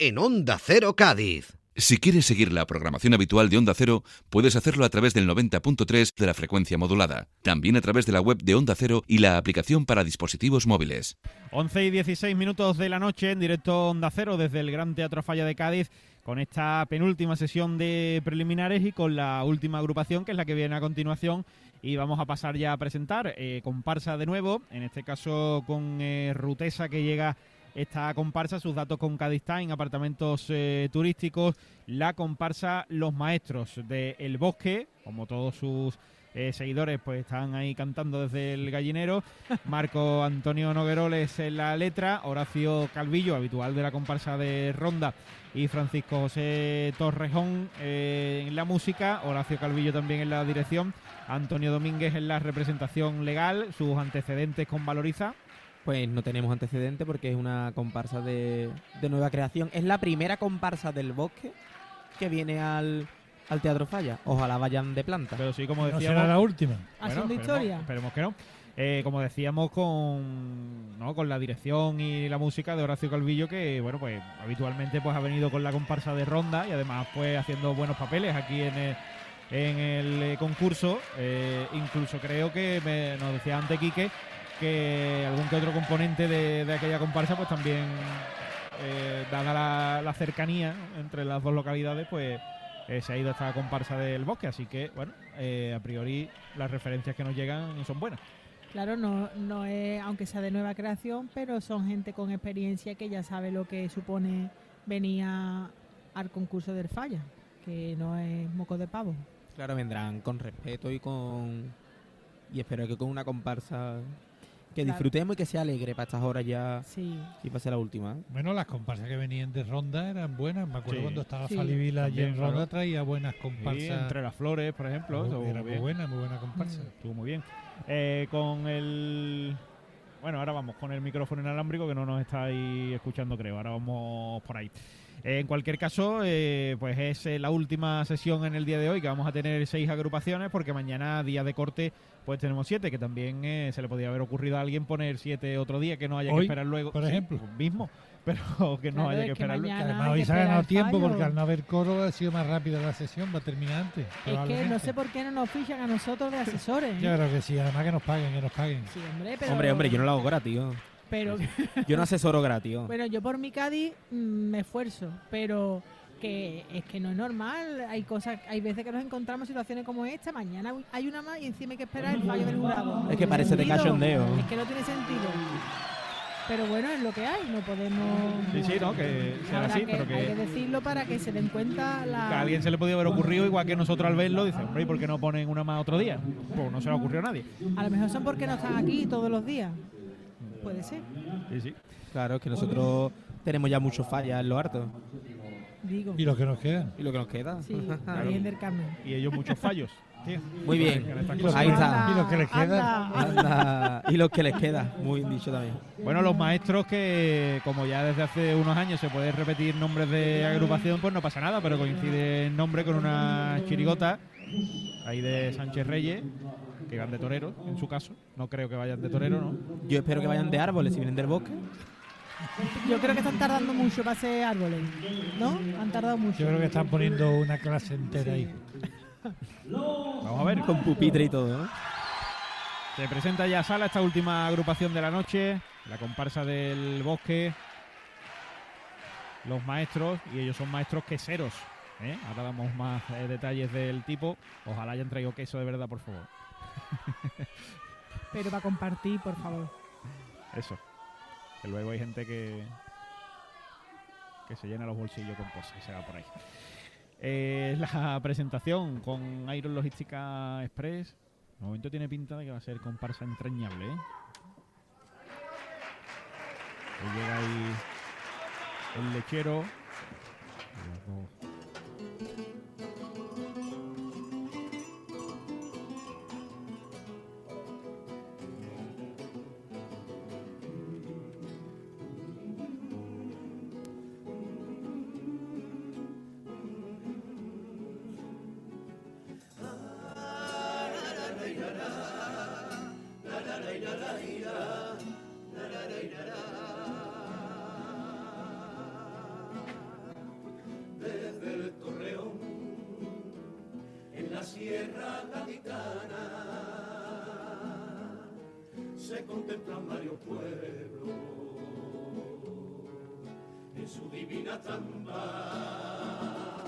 en Onda Cero Cádiz. Si quieres seguir la programación habitual de Onda Cero, puedes hacerlo a través del 90.3 de la frecuencia modulada. También a través de la web de Onda Cero y la aplicación para dispositivos móviles. 11 y 16 minutos de la noche en directo Onda Cero desde el Gran Teatro Falla de Cádiz con esta penúltima sesión de preliminares y con la última agrupación que es la que viene a continuación y vamos a pasar ya a presentar eh, comparsa de nuevo, en este caso con eh, Rutesa que llega esta comparsa, sus datos con Cádiz Time, apartamentos eh, turísticos, la comparsa Los Maestros de El Bosque, como todos sus eh, seguidores pues están ahí cantando desde el gallinero. Marco Antonio Nogueroles en la letra, Horacio Calvillo, habitual de la comparsa de Ronda, y Francisco José Torrejón eh, en la música, Horacio Calvillo también en la dirección, Antonio Domínguez en la representación legal, sus antecedentes con Valoriza, pues no tenemos antecedentes porque es una comparsa de, de nueva creación. Es la primera comparsa del bosque que viene al, al Teatro Falla. Ojalá vayan de planta. Pero sí, como No decíamos. será la última. Bueno, esperemos- historia. Esperemos que no. Eh, como decíamos con, ¿no? con la dirección y la música de Horacio Calvillo, que bueno, pues habitualmente pues ha venido con la comparsa de ronda y además pues haciendo buenos papeles aquí en el, en el eh, concurso. Eh, incluso creo que me, nos decía antes Quique que algún que otro componente de, de aquella comparsa pues también eh, dada la, la cercanía entre las dos localidades pues eh, se ha ido a esta comparsa del bosque así que bueno eh, a priori las referencias que nos llegan son buenas Claro, no, no es, aunque sea de nueva creación, pero son gente con experiencia que ya sabe lo que supone venir al concurso del falla, que no es moco de pavo. Claro, vendrán con respeto y con. Y espero que con una comparsa que Claro. disfrutemos y que sea alegre para estas horas ya Sí, y para ser la última. Bueno, las comparsas que venían de Ronda eran buenas. Me acuerdo Sí. cuando estaba Sí. Falivila allí en claro. Ronda traía buenas Sí, comparsas. entre las flores por ejemplo estuvo era muy buena, muy buena comparsa. estuvo muy bien Eh, con el bueno ahora vamos con el micrófono inalámbrico que no nos estáis escuchando creo ahora vamos por ahí Eh, en cualquier caso, eh, pues es eh, la última sesión en el día de hoy, que vamos a tener seis agrupaciones, porque mañana, día de corte, pues tenemos siete, que también eh, se le podía haber ocurrido a alguien poner siete otro día, que no haya que esperar luego. por ejemplo. mismo, pero que no Claro, haya es que esperar luego. además hoy se ha ganado tiempo porque al no haber coro ha sido más rápida la sesión, va a terminar antes. es que no sé por qué no nos fichan a nosotros de asesores. ¿eh? Yo creo que sí, además que nos paguen, que nos paguen. Sí, hombre, pero, Hombre, hombre, yo no lo hago gratis. ¿no? Pero, Yo no asesoro gratis. ¿no? bueno, yo por mi Cádiz mm, me esfuerzo, pero que es que no es normal. Hay cosas, hay veces que nos encontramos situaciones como esta. Mañana hay una más y encima hay que esperar el fallo del jurado. Es que parece de cachondeo. Es que no tiene sentido. Pero bueno, es lo que hay. No podemos. Sí, sí, no, que sea así, que- pero Hay que que, decirlo para que se den cuenta la. que a alguien se le podía haber ocurrido, igual que nosotros al verlo, dice, hombre, ¿y por qué no ponen una más otro día? Pues no se le ocurrió a nadie. A lo mejor son porque no están aquí todos los días. Puede ser. Sí, sí. Claro, es que nosotros tenemos ya muchos fallas en lo harto. Digo. Y lo que nos queda. Y lo que nos queda. Sí, del Carmen. Y ellos muchos fallos. Muy bien. Y los, Ahí que- está. y lo que les queda. Anda, Anda, y lo que les queda. Muy bien dicho también. Bueno, los maestros que, como ya desde hace unos años se puede repetir nombres de agrupación, pues no pasa nada, pero coincide el nombre con una chirigota ahí de Sánchez Reyes, que van de torero, en su caso. No creo que vayan de torero, ¿no? Yo espero que vayan de árboles si vienen del bosque. Yo creo que están tardando mucho para hacer árboles. ¿No? Han tardado mucho. Yo creo que están poniendo una clase entera ahí. Vamos a ver. Con pupitre y todo, ¿no? Se presenta ya a sala esta última agrupación de la noche, la comparsa del bosque, los maestros, y ellos son maestros queseros. ¿eh? Ahora damos más eh, detalles del tipo. Ojalá hayan traído queso de verdad, por favor. Pero para compartir, por favor. Eso. Que luego hay gente que que se llena los bolsillos con cosas y se va por ahí. Eh, la presentación con Iron Logística Express. De momento tiene pinta de que va a ser comparsa entrañable. ¿eh? Hoy llega ahí el lechero. Contemplan varios pueblos en su divina tamba.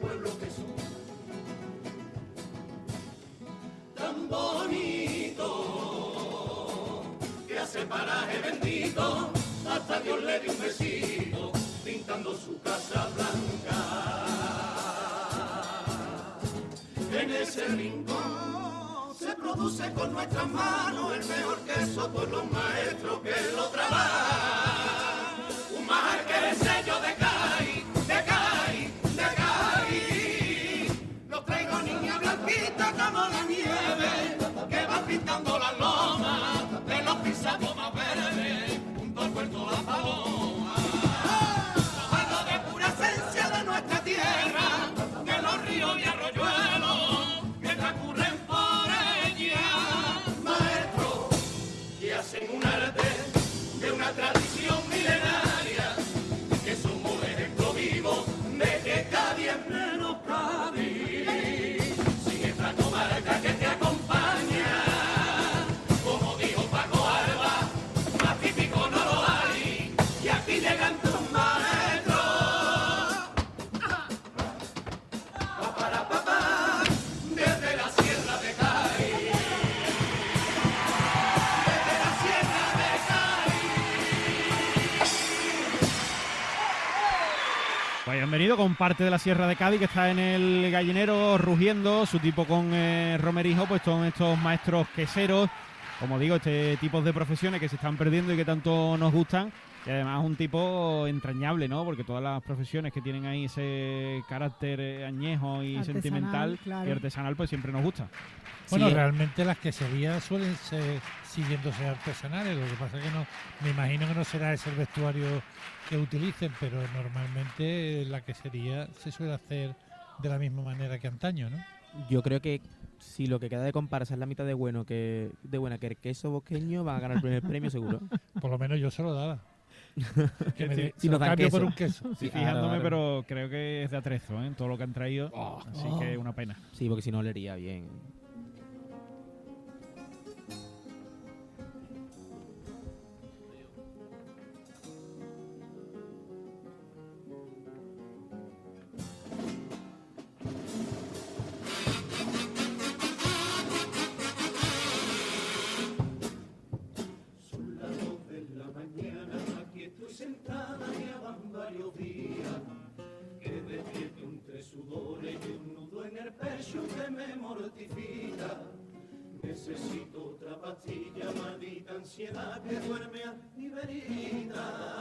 Pueblos que son tan bonitos que hace paraje bendito, hasta Dios le dio un besito pintando su casa blanca. Produce con nuestras manos el mejor queso por los maestros que lo trabajan. Un majar que es sello de CAI, de CAI, de CAI. Los traigo niña blanquita como la nieve, que va pintando la loma de los pisados más verdes, junto al puerto La Paloma. Parte de la Sierra de Cádiz que está en el gallinero rugiendo, su tipo con eh, Romerijo, pues son estos maestros queseros, como digo, este tipo de profesiones que se están perdiendo y que tanto nos gustan. Y además un tipo entrañable, ¿no? Porque todas las profesiones que tienen ahí ese carácter eh, añejo y Artesanal, sentimental claro. y artesanal, pues siempre nos gusta. Bueno, Sí. realmente las queserías suelen ser, siguiendo ser artesanales. Lo que pasa es que no, me imagino que no será ese el vestuario que utilicen, pero normalmente la quesería se suele hacer de la misma manera que antaño, ¿no? Yo creo que si lo que queda de comparsa es la mitad de bueno que de buena que el queso bosqueño va a ganar el primer premio seguro. Por lo menos yo se lo daba. Que me de- si nos dan cambio por queso. un queso. Sí, fijándome, claro. pero creo que es de atrezo, ¿eh? Todo lo que han traído. Oh. así que una pena. Sí, porque si no olería bien. Que duerme a mi verita.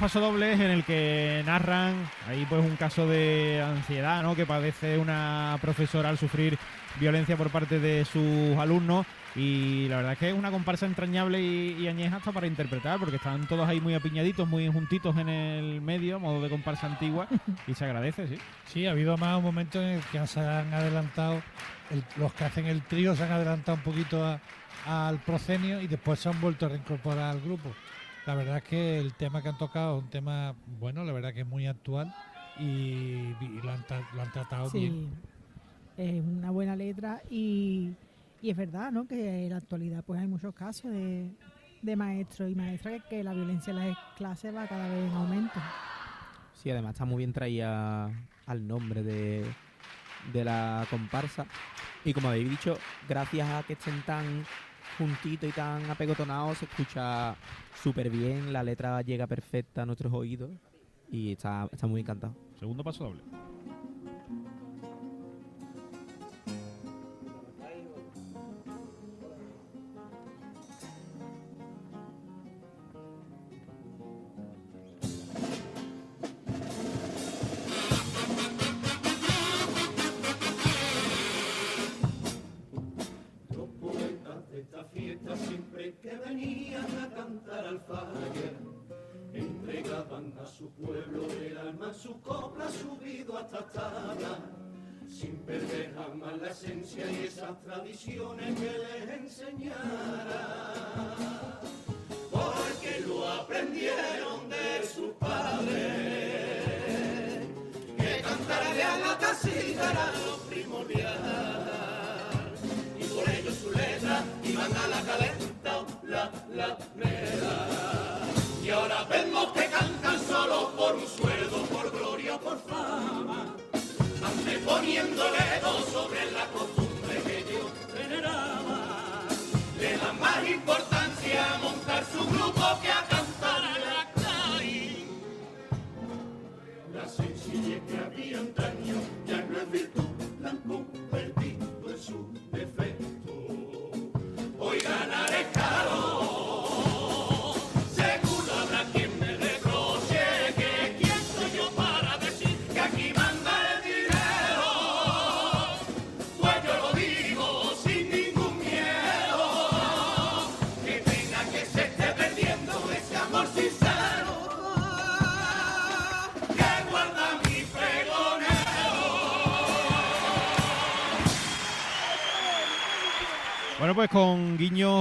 Los pasodobles en el que narran ahí pues un caso de ansiedad, ¿no? Que padece una profesora al sufrir violencia por parte de sus alumnos y la verdad es que es una comparsa entrañable y, y añeja hasta para interpretar porque están todos ahí muy apiñaditos, muy juntitos en el medio, modo de comparsa antigua y se agradece, sí. Sí, ha habido más un momento en el que se han adelantado, el- los que hacen el trío se han adelantado un poquito al procenio y después se han vuelto a reincorporar al grupo. La verdad es que el tema que han tocado es un tema, bueno, la verdad que es muy actual y, y lo, han, lo han tratado bien. Sí. es una buena letra y, y es verdad, ¿no? Que en la actualidad pues hay muchos casos de, de maestros y maestras que, que la violencia en las clases va cada vez en aumento. Sí, además está muy bien traída al nombre de, de la comparsa. Y como habéis dicho, gracias a que estén tan juntitos y tan apegotonados, se escucha súper bien, la letra llega perfecta a nuestros oídos y está, está muy encantado. Segundo paso doble. Sin perder jamás la esencia y esas tradiciones que les enseñara. Porque lo aprendieron de sus padres que cantar a la casita era lo primordial. Y por ello su letra iban a la calenta la la mera. y ahora vemos que cantan solo por un sueldo por gloria por fama anteponiendo el dedo sobre la costumbre que yo veneraba le dan más importancia a montar su grupo que a cantar a la clarín la sencillez que había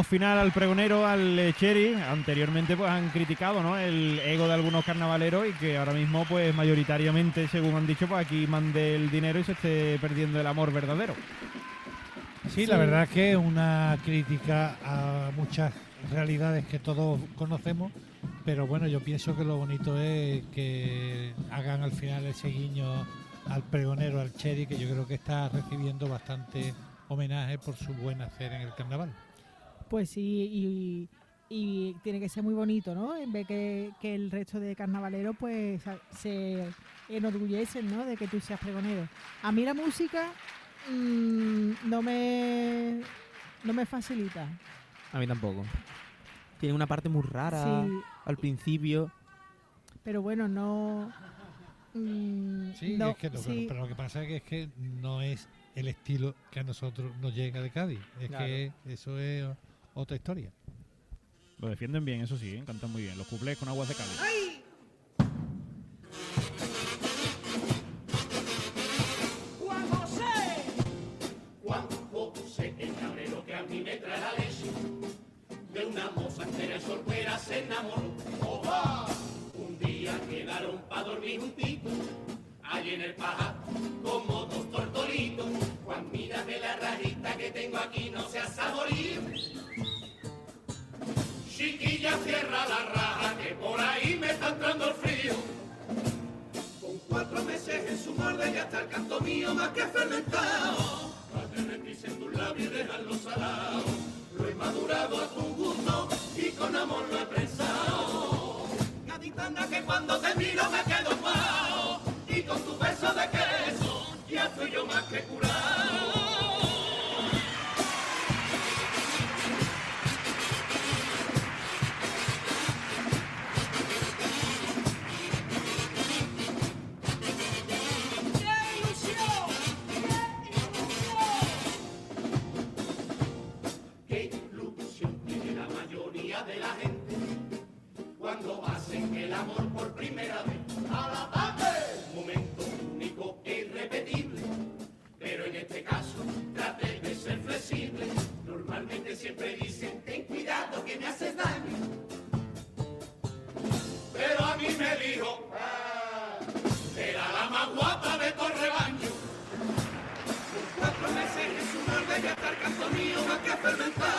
final al pregonero, al Cherry, anteriormente pues han criticado ¿no? el ego de algunos carnavaleros y que ahora mismo pues mayoritariamente, según han dicho, pues aquí mande el dinero y se esté perdiendo el amor verdadero. Sí, la verdad es que es una crítica a muchas realidades que todos conocemos, pero bueno, yo pienso que lo bonito es que hagan al final ese guiño al pregonero, al Cherry, que yo creo que está recibiendo bastante homenaje por su buen hacer en el carnaval. Pues sí, y, y tiene que ser muy bonito, ¿no? En vez que, que el resto de carnavaleros pues se enorgullecen, ¿no? De que tú seas pregonero. A mí la música mm, no me no me facilita. A mí tampoco. Tiene una parte muy rara Sí, al principio. pero bueno, no. mm, Sí, no, es que no, pero- lo que pasa es que, es que no es el estilo que a nosotros nos llega de Cádiz. Es Claro. que eso es otra historia. Lo defienden bien, eso sí, ¿eh? cantan muy bien. Los cuplés con aguas de Cádiz. Juan Gaditana que cuando te miro me quedo pao. Y con tu beso de queso ya estoy yo más que curado. el amor por primera vez. ¡Al ataque! Un momento único e irrepetible, pero en este caso trate de ser flexible. Normalmente siempre dicen, ten cuidado que me haces daño. Pero a mí me dijo, ah, era la más guapa de todo el rebaño. Por cuatro meses es un bella estar canto mío más que fermentar.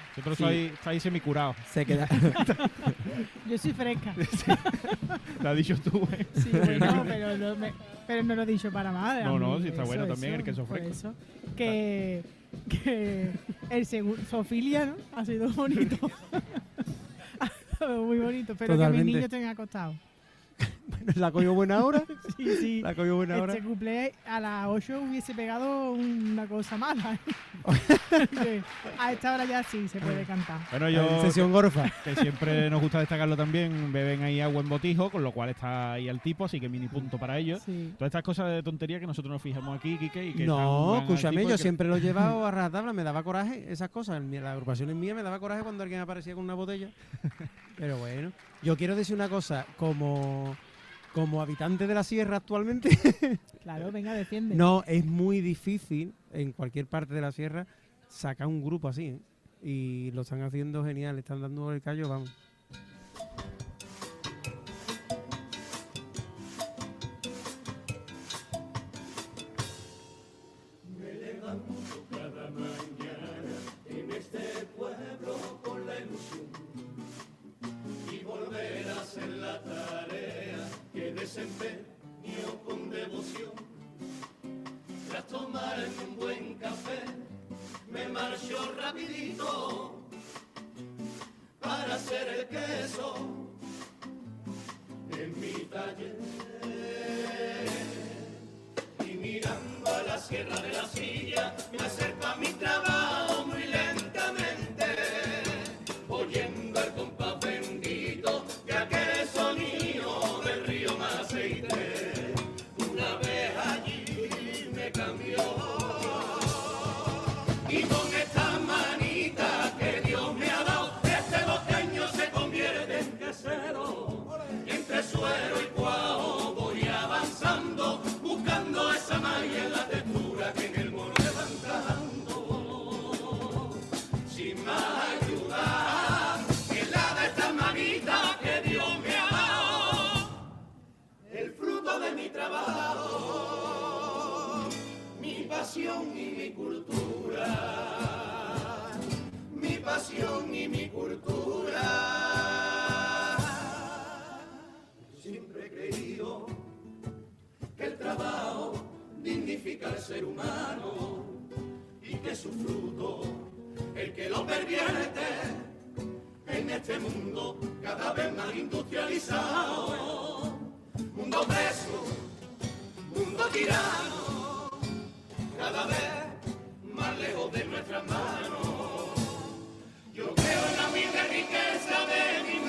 Vosotros Sí. estáis, estáis semicurados. Se queda. Yo soy fresca. Lo has dicho tú, ¿eh? Sí, bueno, pero no, me- pero no lo he dicho para mal. No, no, sí está bueno también el queso fresco. eso. que, que el segundo, Sofilia, ¿no? Ha sido bonito. Ha sido Muy bonito, pero que Totalmente. mis niños estén acostados. ¿La cogió buena hora? Sí, sí. ¿La cogió buena hora? Este cumple a las 8 hubiese pegado una cosa mala. Que a esta hora ya sí se puede cantar. Bueno, yo Sesión gorfa. que siempre nos gusta destacarlo también, beben ahí agua en botijo, con lo cual está ahí al tipo, así que mini punto para ellos. Sí. Todas estas cosas de tontería que nosotros nos fijamos aquí, Quique, y que No, escúchame, yo que- siempre lo he llevado a rajatabla, me daba coraje esas cosas. En La agrupación es mía me daba coraje cuando alguien aparecía con una botella. Pero bueno, yo quiero decir una cosa, como, como habitante de la sierra actualmente, Claro, venga, defiende. no, es muy difícil en cualquier parte de la sierra sacar un grupo así, ¿eh? Y lo están haciendo genial, están dando el callo, vamos. Oh. Dignifica al ser humano y que su fruto, el que lo pervierte en este mundo cada vez más industrializado, mundo preso, mundo tirano, cada vez más lejos de nuestras manos. Yo creo en la humilde riqueza de mi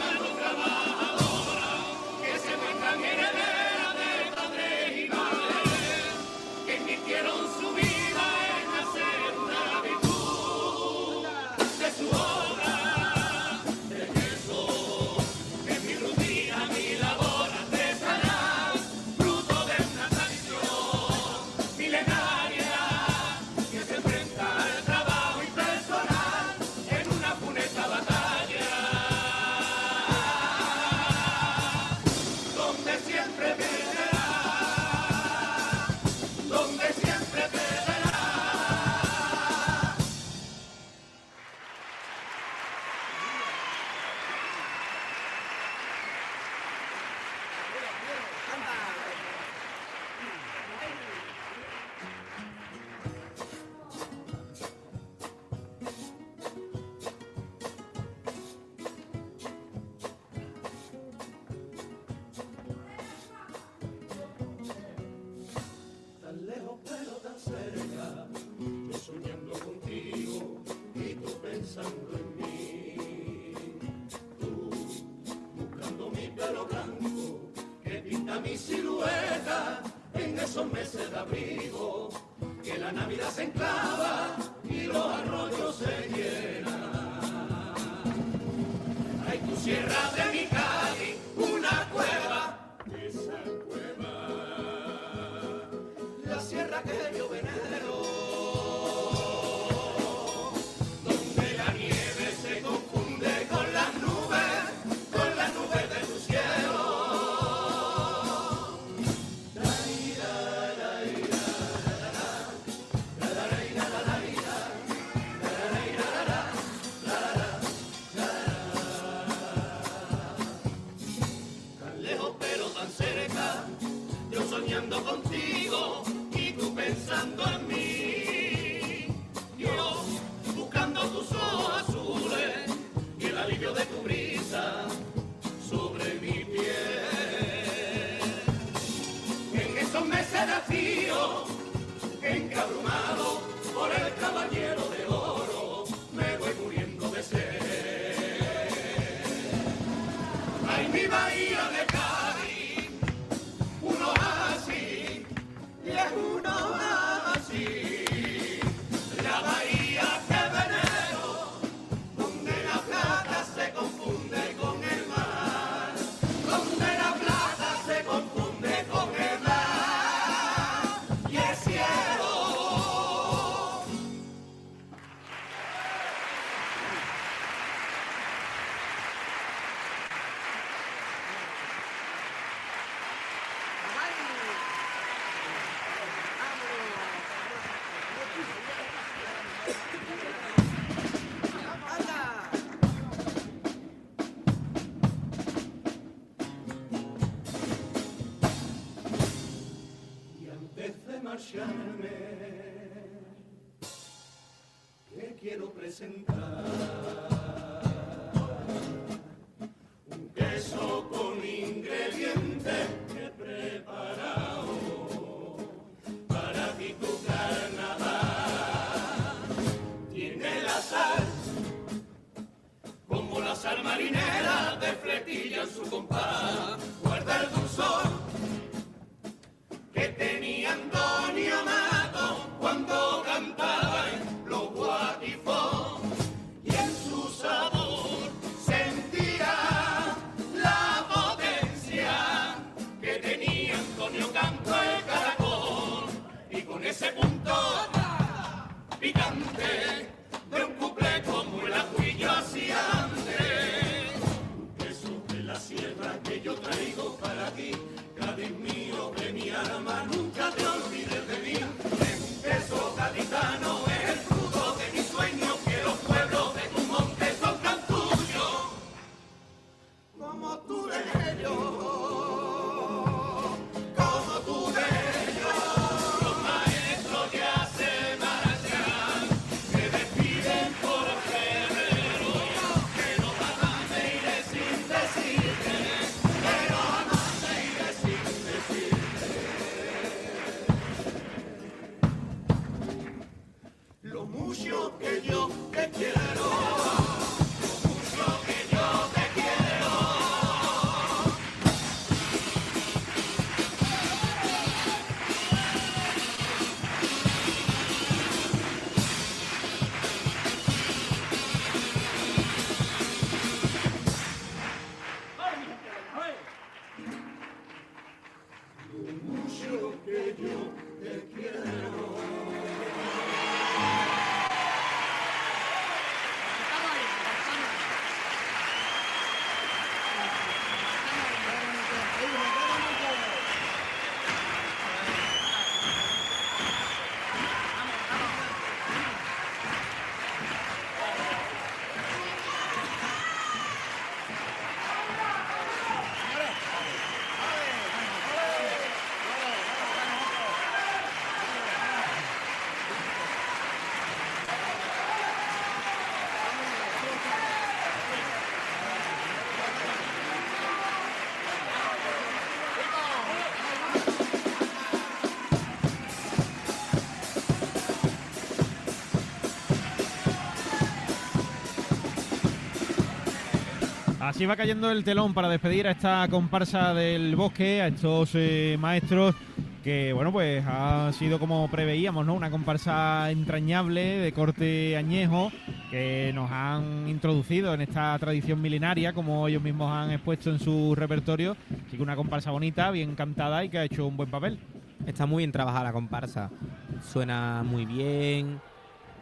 meses de abrigo, Así va cayendo el telón para despedir a esta comparsa del bosque, a estos eh, maestros que bueno pues ha sido como preveíamos, ¿no? Una comparsa entrañable de corte añejo que nos han introducido en esta tradición milenaria como ellos mismos han expuesto en su repertorio, así que una comparsa bonita, bien cantada y que ha hecho un buen papel. Está muy bien trabajada la comparsa, suena muy bien,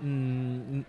mm,